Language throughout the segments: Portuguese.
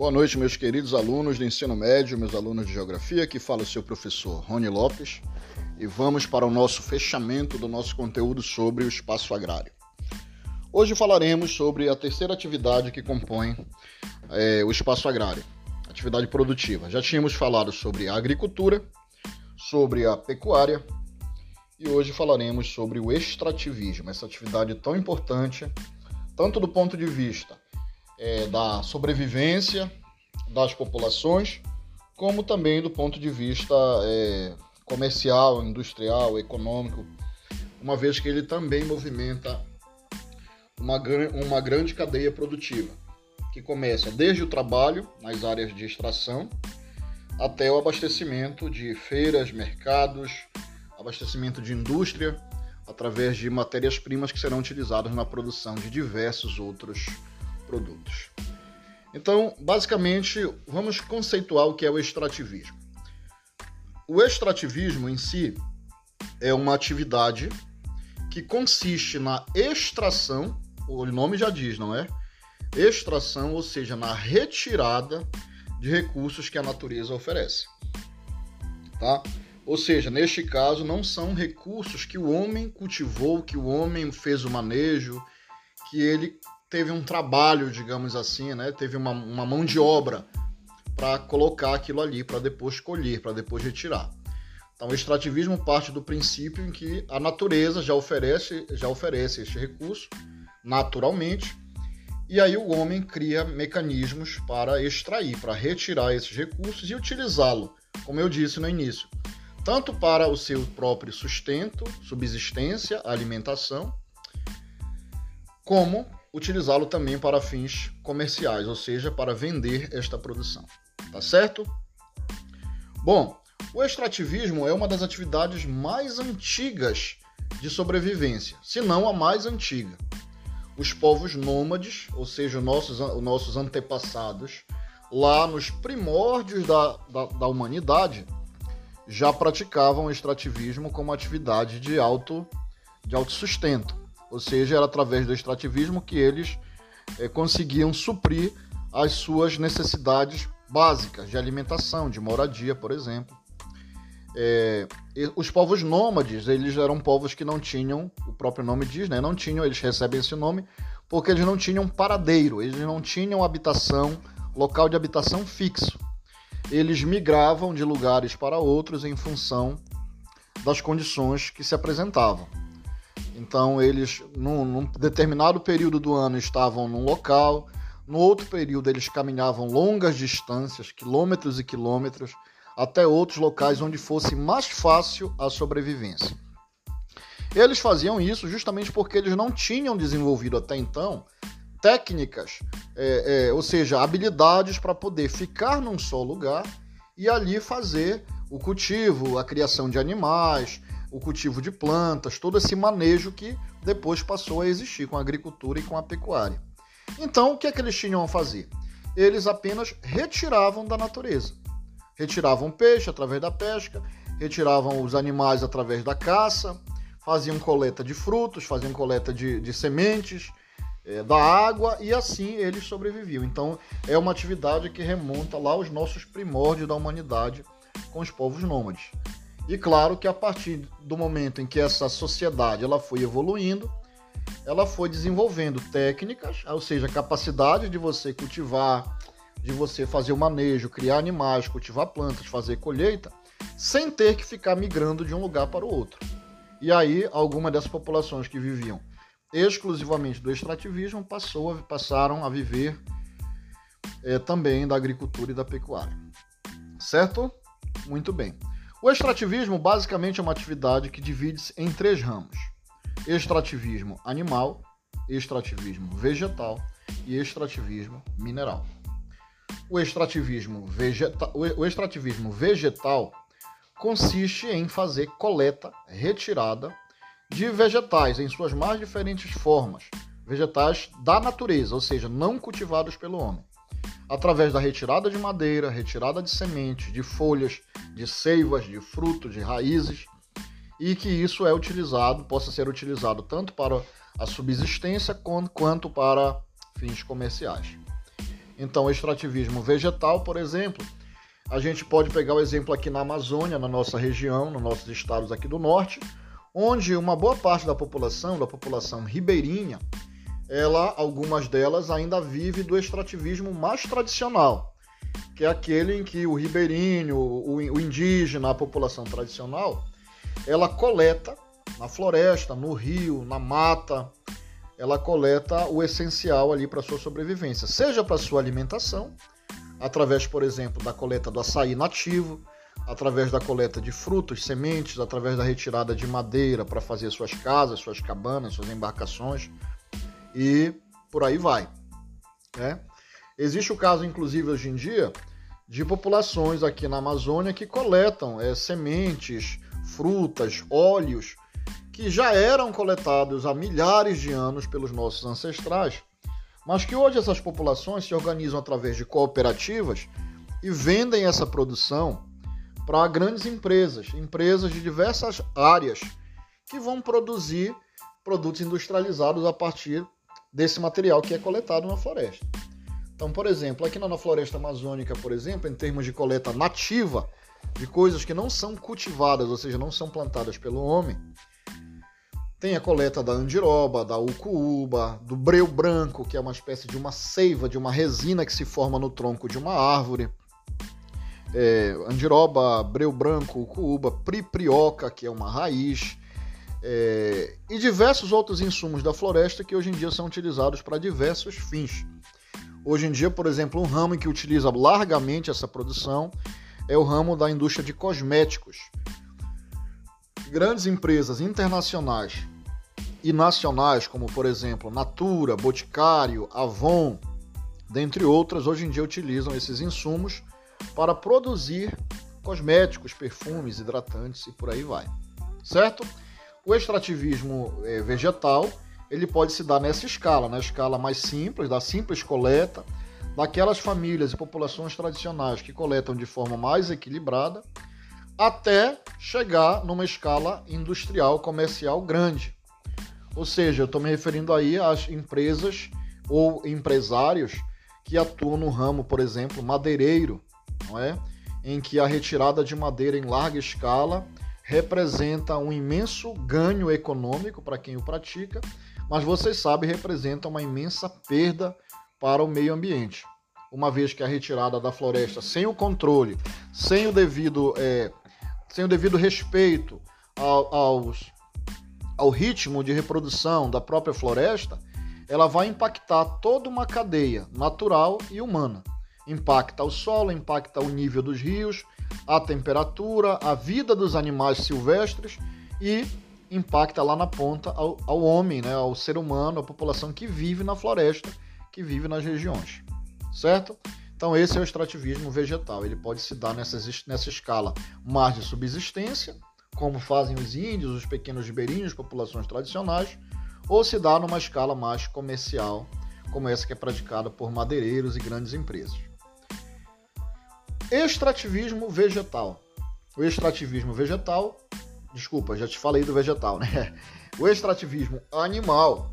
Boa noite, meus queridos alunos do ensino médio, meus alunos de geografia, que fala o seu professor Rony Lopes, e vamos para o nosso fechamento do nosso conteúdo sobre o espaço agrário. Hoje falaremos sobre a terceira atividade que compõe é, o espaço agrário, atividade produtiva. Já tínhamos falado sobre a agricultura, sobre a pecuária e hoje falaremos sobre o extrativismo, essa atividade tão importante, tanto do ponto de vista é, da sobrevivência das populações, como também do ponto de vista é, comercial, industrial, econômico, uma vez que ele também movimenta uma, uma grande cadeia produtiva, que começa desde o trabalho nas áreas de extração até o abastecimento de feiras, mercados, abastecimento de indústria, através de matérias-primas que serão utilizadas na produção de diversos outros produtos. Então, basicamente, vamos conceituar o que é o extrativismo. O extrativismo em si é uma atividade que consiste na extração, o nome já diz, não é? Extração, ou seja, na retirada de recursos que a natureza oferece. Tá? Ou seja, neste caso, não são recursos que o homem cultivou, que o homem fez o manejo, que ele teve um trabalho, digamos assim, né? Teve uma, uma mão de obra para colocar aquilo ali, para depois colher, para depois retirar. Então, o extrativismo parte do princípio em que a natureza já oferece, já oferece este recurso naturalmente, e aí o homem cria mecanismos para extrair, para retirar esses recursos e utilizá-lo, como eu disse no início, tanto para o seu próprio sustento, subsistência, alimentação, como utilizá-lo também para fins comerciais, ou seja, para vender esta produção. Tá certo? Bom, o extrativismo é uma das atividades mais antigas de sobrevivência, se não a mais antiga. Os povos nômades, ou seja, os nossos, os nossos antepassados, lá nos primórdios da, da, da humanidade, já praticavam extrativismo como atividade de auto de. Ou seja, era através do extrativismo que eles é, conseguiam suprir as suas necessidades básicas de alimentação, de moradia, por exemplo. É, os povos nômades, eles eram povos que não tinham, o próprio nome diz, né, não tinham, eles recebem esse nome porque eles não tinham paradeiro, eles não tinham habitação, local de habitação fixo. Eles migravam de lugares para outros em função das condições que se apresentavam. Então eles, num, num, determinado período do ano, estavam num local, no outro período eles caminhavam longas distâncias, quilômetros e quilômetros, até outros locais onde fosse mais fácil a sobrevivência. Eles faziam isso justamente porque eles não tinham desenvolvido até então técnicas, é, é, ou seja, habilidades para poder ficar num só lugar e ali fazer o cultivo, a criação de animais, o cultivo de plantas, todo esse manejo que depois passou a existir com a agricultura e com a pecuária. Então, o que é que eles tinham a fazer? Eles apenas retiravam da natureza. Retiravam peixe através da pesca, retiravam os animais através da caça, faziam coleta de frutos, faziam coleta de, de sementes, é, da água e assim eles sobreviviam. Então, é uma atividade que remonta lá aos nossos primórdios da humanidade com os povos nômades. E claro que a partir do momento em que essa sociedade ela foi evoluindo, ela foi desenvolvendo técnicas, ou seja, capacidade de você cultivar, de você fazer o manejo, criar animais, cultivar plantas, fazer colheita, sem ter que ficar migrando de um lugar para o outro. E aí, algumas dessas populações que viviam exclusivamente do extrativismo passou, passaram a viver é, também da agricultura e da pecuária. Certo? Muito bem. O extrativismo basicamente é uma atividade que divide-se em três ramos: extrativismo animal, extrativismo vegetal e extrativismo mineral. O extrativismo, vegeta... o extrativismo vegetal consiste em fazer coleta, retirada de vegetais em suas mais diferentes formas, vegetais da natureza, ou seja, não cultivados pelo homem através da retirada de madeira, retirada de sementes, de folhas, de seivas, de frutos, de raízes, e que isso é utilizado, possa ser utilizado tanto para a subsistência quanto para fins comerciais. Então, o extrativismo vegetal, por exemplo, a gente pode pegar o exemplo aqui na Amazônia, na nossa região, nos nossos estados aqui do norte, onde uma boa parte da população, da população ribeirinha, ela, algumas delas ainda vive do extrativismo mais tradicional, que é aquele em que o ribeirinho, o, indígena, a população tradicional, ela coleta na floresta, no rio, na mata, ela coleta o essencial ali para sua sobrevivência, seja para sua alimentação, através, por exemplo, da coleta do açaí nativo, através da coleta de frutos, sementes, através da retirada de madeira para fazer suas casas, suas cabanas, suas embarcações e por aí vai. Né? Existe o caso, inclusive, hoje em dia, de populações aqui na Amazônia que coletam é, sementes, frutas, óleos que já eram coletados há milhares de anos pelos nossos ancestrais, mas que hoje essas populações se organizam através de cooperativas e vendem essa produção para grandes empresas, empresas de diversas áreas que vão produzir produtos industrializados a partir desse material que é coletado na floresta. Então, por exemplo, aqui na floresta amazônica, por exemplo, em termos de coleta nativa de coisas que não são cultivadas, ou seja, não são plantadas pelo homem, tem a coleta da andiroba, da ucuúba, do breu branco, que é uma espécie de uma seiva, de uma resina que se forma no tronco de uma árvore. É, andiroba, breu branco, ucuúba, priprioca, que é uma raiz, é, e diversos outros insumos da floresta que hoje em dia são utilizados para diversos fins. Hoje em dia, por exemplo, um ramo que utiliza largamente essa produção é o ramo da indústria de cosméticos. Grandes empresas internacionais e nacionais, como por exemplo Natura, Boticário, Avon, dentre outras, hoje em dia utilizam esses insumos para produzir cosméticos, perfumes, hidratantes e por aí vai. Certo? O extrativismo é, vegetal ele pode se dar nessa escala, na escala mais simples, da simples coleta, daquelas famílias e populações tradicionais que coletam de forma mais equilibrada, até chegar numa escala industrial, comercial grande. Ou seja, eu estou me referindo aí às empresas ou empresários que atuam no ramo, por exemplo, madeireiro, não é? em que a retirada de madeira em larga escala representa um imenso ganho econômico para quem o pratica, mas vocês sabem, representa uma imensa perda para o meio ambiente. Uma vez que a retirada da floresta sem o controle, sem o devido, é, sem o devido respeito ao, aos, ao ritmo de reprodução da própria floresta, ela vai impactar toda uma cadeia natural e humana. Impacta o solo, impacta o nível dos rios, a temperatura, a vida dos animais silvestres e impacta lá na ponta ao, ao homem, né, ao ser humano, à população que vive na floresta, que vive nas regiões, certo? Então esse é o extrativismo vegetal. Ele pode se dar nessa, nessa escala mais de subsistência, como fazem os índios, os pequenos ribeirinhos, populações tradicionais, ou se dá numa escala mais comercial, como essa que é praticada por madeireiros e grandes empresas. Extrativismo vegetal. O extrativismo vegetal, desculpa, já te falei do vegetal, né? O extrativismo animal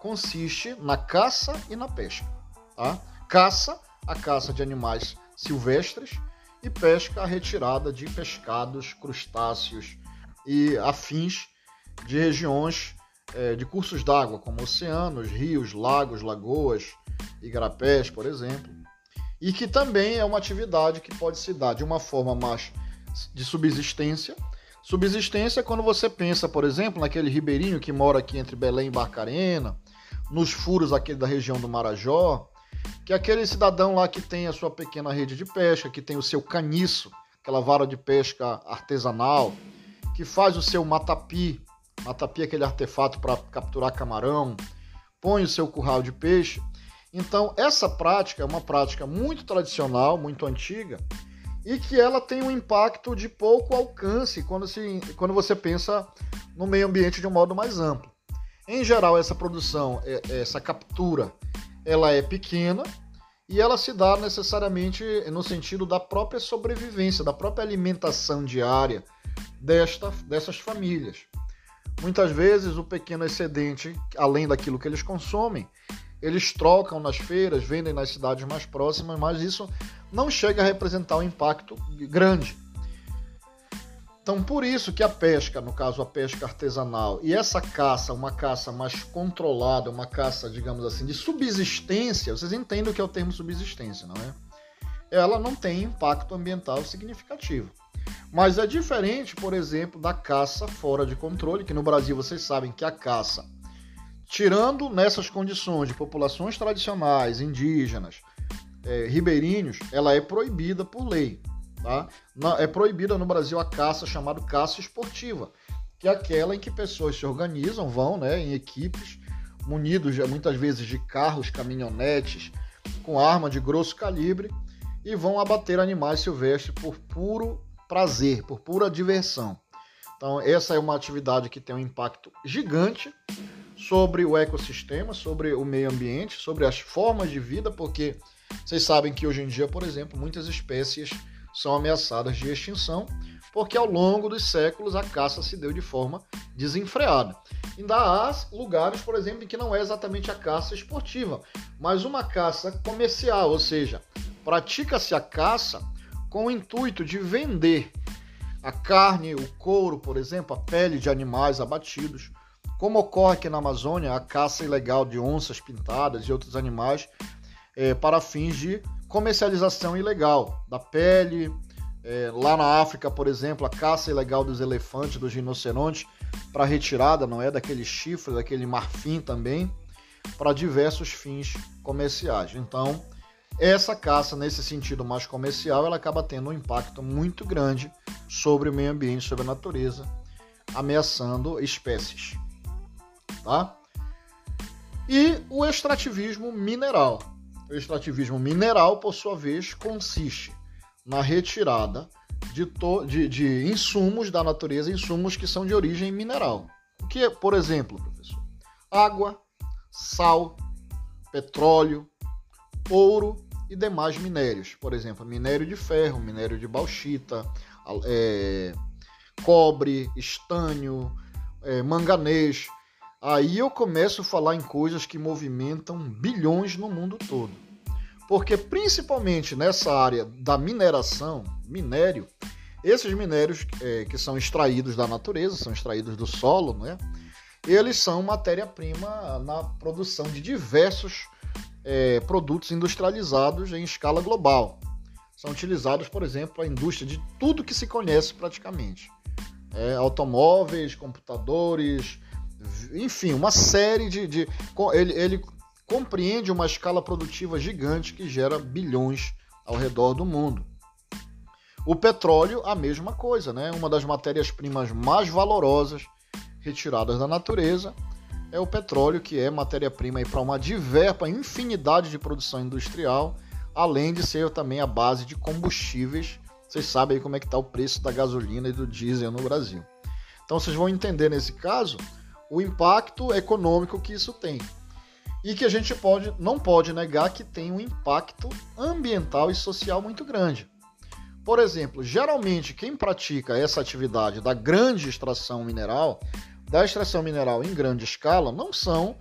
consiste na caça e na pesca. Tá? Caça, a caça de animais silvestres e pesca, a retirada de pescados, crustáceos e afins de regiões é, de cursos d'água, como oceanos, rios, lagos, lagoas, igarapés, por exemplo e que também é uma atividade que pode se dar de uma forma mais de subsistência. Subsistência é quando você pensa, por exemplo, naquele ribeirinho que mora aqui entre Belém e Barcarena, nos furos aqui da região do Marajó, que é aquele cidadão lá que tem a sua pequena rede de pesca, que tem o seu caniço, aquela vara de pesca artesanal, que faz o seu matapi, matapi é aquele artefato para capturar camarão, põe o seu curral de peixe então, essa prática é uma prática muito tradicional, muito antiga, e que ela tem um impacto de pouco alcance quando, se, quando você pensa no meio ambiente de um modo mais amplo. Em geral, essa produção, é, essa captura, ela é pequena e ela se dá necessariamente no sentido da própria sobrevivência, da própria alimentação diária desta, dessas famílias. Muitas vezes o pequeno excedente, além daquilo que eles consomem, eles trocam nas feiras, vendem nas cidades mais próximas, mas isso não chega a representar um impacto grande. Então, por isso que a pesca, no caso a pesca artesanal, e essa caça, uma caça mais controlada, uma caça, digamos assim, de subsistência, vocês entendem o que é o termo subsistência, não é? Ela não tem impacto ambiental significativo. Mas é diferente, por exemplo, da caça fora de controle, que no Brasil vocês sabem que a caça, tirando nessas condições de populações tradicionais, indígenas, é, ribeirinhos, ela é proibida por lei. Tá? É proibida no Brasil a caça chamada caça esportiva, que é aquela em que pessoas se organizam, vão né, em equipes, munidos muitas vezes de carros, caminhonetes, com arma de grosso calibre, e vão abater animais silvestres por puro prazer, por pura diversão. Então, essa é uma atividade que tem um impacto gigante sobre o ecossistema, sobre o meio ambiente, sobre as formas de vida, porque vocês sabem que hoje em dia, por exemplo, muitas espécies são ameaçadas de extinção, porque ao longo dos séculos a caça se deu de forma desenfreada. Ainda há lugares, por exemplo, em que não é exatamente a caça esportiva, mas uma caça comercial, ou seja, pratica-se a caça com o intuito de vender a carne, o couro, por exemplo, a pele de animais abatidos, como ocorre aqui na Amazônia, a caça ilegal de onças pintadas e outros animais é, para fins de comercialização ilegal da pele. É, lá na África, por exemplo, a caça ilegal dos elefantes, dos rinocerontes, para retirada, não é? Daquele chifre, daquele marfim também, para diversos fins comerciais. Então, essa caça, nesse sentido mais comercial, ela acaba tendo um impacto muito grande sobre o meio ambiente, sobre a natureza, ameaçando espécies. Tá? E o extrativismo mineral. O extrativismo mineral, por sua vez, consiste na retirada de, de, de, insumos da natureza, insumos que são de origem mineral. O que é, por exemplo, professor? Água, sal, petróleo, ouro e demais minérios. Por exemplo, minério de ferro, minério de bauxita, é, cobre, estânio, é, manganês, aí eu começo a falar em coisas que movimentam bilhões no mundo todo. Porque principalmente nessa área da mineração, minério, esses minérios é, que são extraídos da natureza, são extraídos do solo, né? eles são matéria-prima na produção de diversos é, produtos industrializados em escala global. São utilizados, por exemplo, a indústria de tudo que se conhece praticamente. É, automóveis, computadores, enfim, uma série de. de ele, ele compreende uma escala produtiva gigante que gera bilhões ao redor do mundo. O petróleo, a mesma coisa, né? Uma das matérias-primas mais valorosas retiradas da natureza é o petróleo, que é matéria-prima para uma diversa infinidade de produção industrial, além de ser também a base de combustíveis. Vocês sabem como é que está o preço da gasolina e do diesel no Brasil. Então vocês vão entender nesse caso o impacto econômico que isso tem. E que a gente pode, não pode negar que tem um impacto ambiental e social muito grande. Por exemplo, geralmente quem pratica essa atividade da grande extração mineral, da extração mineral em grande escala, não são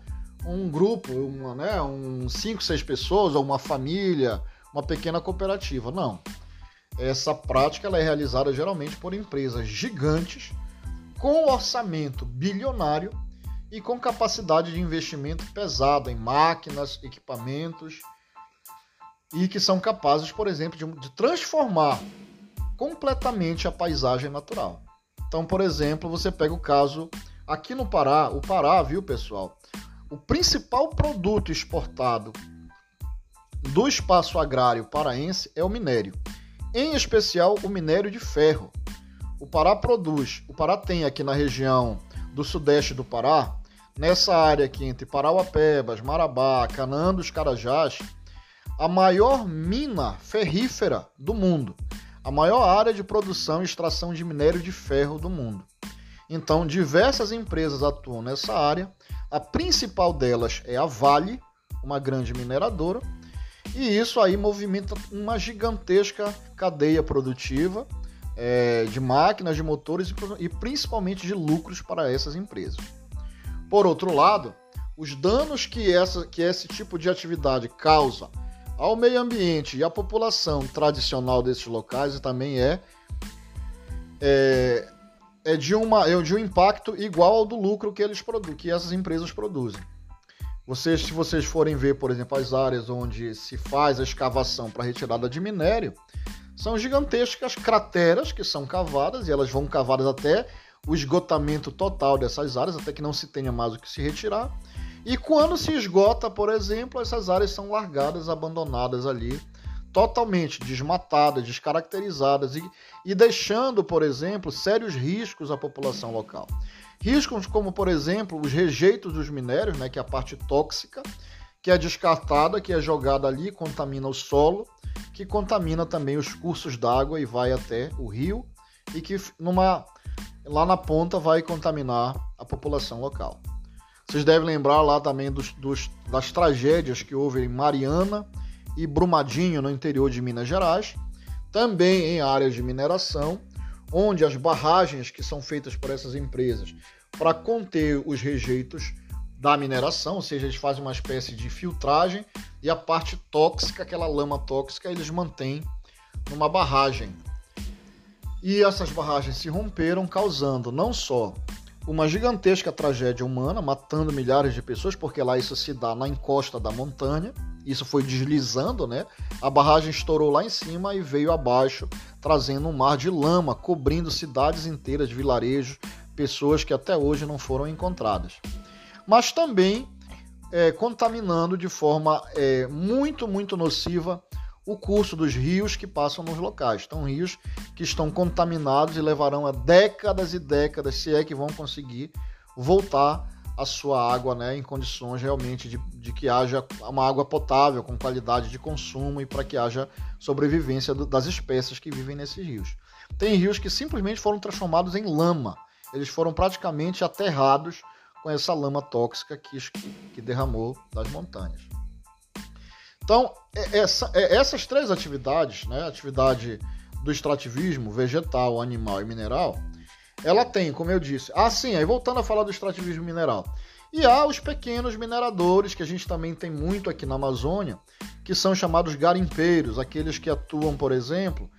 um grupo, uma, né, um cinco, seis pessoas ou uma família, uma pequena cooperativa. Não. Essa prática ela é realizada geralmente por empresas gigantes com orçamento bilionário e com capacidade de investimento pesada em máquinas, equipamentos e que são capazes, por exemplo, de, de transformar completamente a paisagem natural. Então, por exemplo, você pega o caso aqui no Pará, o Pará, viu, pessoal? O principal produto exportado do espaço agrário paraense é o minério, em especial o minério de ferro. O Pará produz, o Pará tem aqui na região do sudeste do Pará, nessa área aqui entre Parauapebas, Marabá, Canaã dos Carajás, a maior mina ferrífera do mundo, a maior área de produção e extração de minério de ferro do mundo. Então, diversas empresas atuam nessa área. A principal delas é a Vale, uma grande mineradora, e isso aí movimenta uma gigantesca cadeia produtiva é, de máquinas, de motores e, e principalmente de lucros para essas empresas. Por outro lado, os danos que, essa, que esse tipo de atividade causa ao meio ambiente e à população tradicional desses locais também é, é, é, de, uma, é de um impacto igual ao do lucro que, eles produ que essas empresas produzem. Vocês, se vocês forem ver, por exemplo, as áreas onde se faz a escavação para retirada de minério, são gigantescas crateras que são cavadas e elas vão cavadas até o esgotamento total dessas áreas, até que não se tenha mais o que se retirar. E quando se esgota, por exemplo, essas áreas são largadas, abandonadas ali, totalmente desmatadas, descaracterizadas e, e deixando, por exemplo, sérios riscos à população local. Riscos como, por exemplo, os rejeitos dos minérios, né, que é a parte tóxica, que é descartada, que é jogada ali, contamina o solo, que contamina também os cursos d'água e vai até o rio e que numa lá na ponta vai contaminar a população local. Vocês devem lembrar lá também dos, dos, das tragédias que houve em Mariana e Brumadinho, no interior de Minas Gerais, também em áreas de mineração, onde as barragens que são feitas por essas empresas para conter os rejeitos da mineração, ou seja, eles fazem uma espécie de filtragem e a parte tóxica, aquela lama tóxica, eles mantêm numa barragem. E essas barragens se romperam, causando não só uma gigantesca tragédia humana, matando milhares de pessoas, porque lá isso se dá na encosta da montanha. Isso foi deslizando, né? A barragem estourou lá em cima e veio abaixo, trazendo um mar de lama, cobrindo cidades inteiras, vilarejos, pessoas que até hoje não foram encontradas. Mas também é, contaminando de forma é, muito, muito nociva o curso dos rios que passam nos locais. Então, rios que estão contaminados e levarão a décadas e décadas, se é que vão conseguir voltar a sua água né, em condições realmente de, de que haja uma água potável, com qualidade de consumo e para que haja sobrevivência do, das espécies que vivem nesses rios. Tem rios que simplesmente foram transformados em lama, eles foram praticamente aterrados com essa lama tóxica que, que derramou das montanhas. Então, é, essa, é, essas três atividades, né, atividade do extrativismo vegetal, animal e mineral, ela tem, como eu disse, ah, sim, aí voltando a falar do extrativismo mineral. E há os pequenos mineradores, que a gente também tem muito aqui na Amazônia, que são chamados garimpeiros, aqueles que atuam, por exemplo,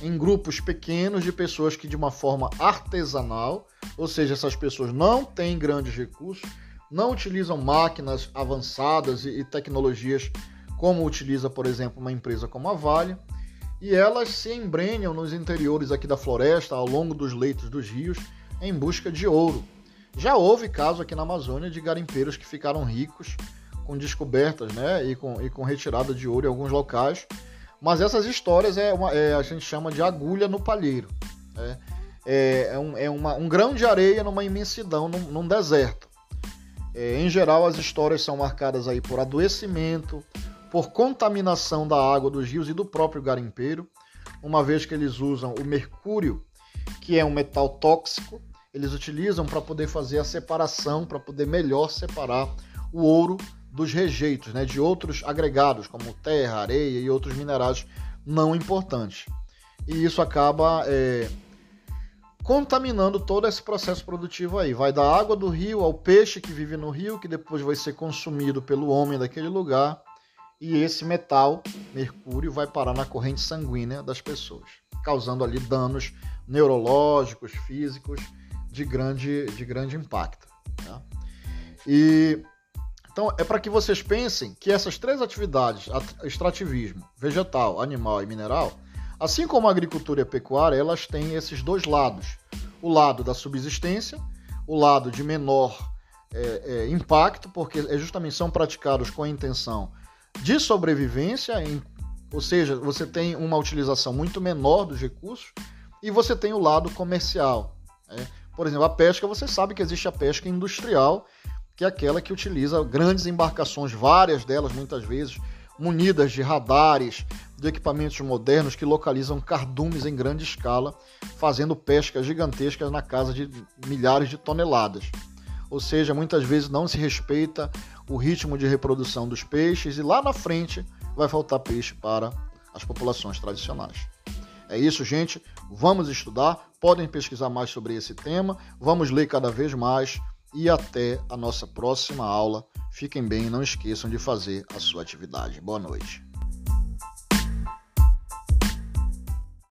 em grupos pequenos de pessoas que, de uma forma artesanal, ou seja, essas pessoas não têm grandes recursos, não utilizam máquinas avançadas e, tecnologias como utiliza, por exemplo, uma empresa como a Vale, e elas se embrenham nos interiores aqui da floresta, ao longo dos leitos dos rios, em busca de ouro. Já houve caso aqui na Amazônia de garimpeiros que ficaram ricos com descobertas né, e, com, e com retirada de ouro em alguns locais, mas essas histórias é, uma, é a gente chama de agulha no palheiro. Né? É, é, um, é uma, um grão de areia numa imensidão, num, num deserto. É, em geral, as histórias são marcadas aí por adoecimento, por contaminação da água dos rios e do próprio garimpeiro, uma vez que eles usam o mercúrio, que é um metal tóxico, eles utilizam para poder fazer a separação, para poder melhor separar o ouro dos rejeitos, né, de outros agregados, como terra, areia e outros minerais não importantes. E isso acaba é, contaminando todo esse processo produtivo aí. Vai da água do rio ao peixe que vive no rio, que depois vai ser consumido pelo homem daquele lugar, e esse metal, mercúrio, vai parar na corrente sanguínea das pessoas, causando ali danos neurológicos, físicos de grande, de grande impacto. Tá? E então é para que vocês pensem que essas três atividades, extrativismo, vegetal, animal e mineral, assim como a agricultura e a pecuária, elas têm esses dois lados: o lado da subsistência, o lado de menor é, é, impacto, porque é justamente são praticados com a intenção de sobrevivência, em, ou seja, você tem uma utilização muito menor dos recursos, e você tem o lado comercial. Né? Por exemplo, a pesca, você sabe que existe a pesca industrial, que é aquela que utiliza grandes embarcações, várias delas muitas vezes munidas de radares, de equipamentos modernos que localizam cardumes em grande escala, fazendo pescas gigantescas na casa de milhares de toneladas. Ou seja, muitas vezes não se respeita o ritmo de reprodução dos peixes e lá na frente vai faltar peixe para as populações tradicionais. É isso, gente. Vamos estudar. Podem pesquisar mais sobre esse tema. Vamos ler cada vez mais. E até a nossa próxima aula Fiquem bem e não esqueçam de fazer a sua atividade. Boa noite.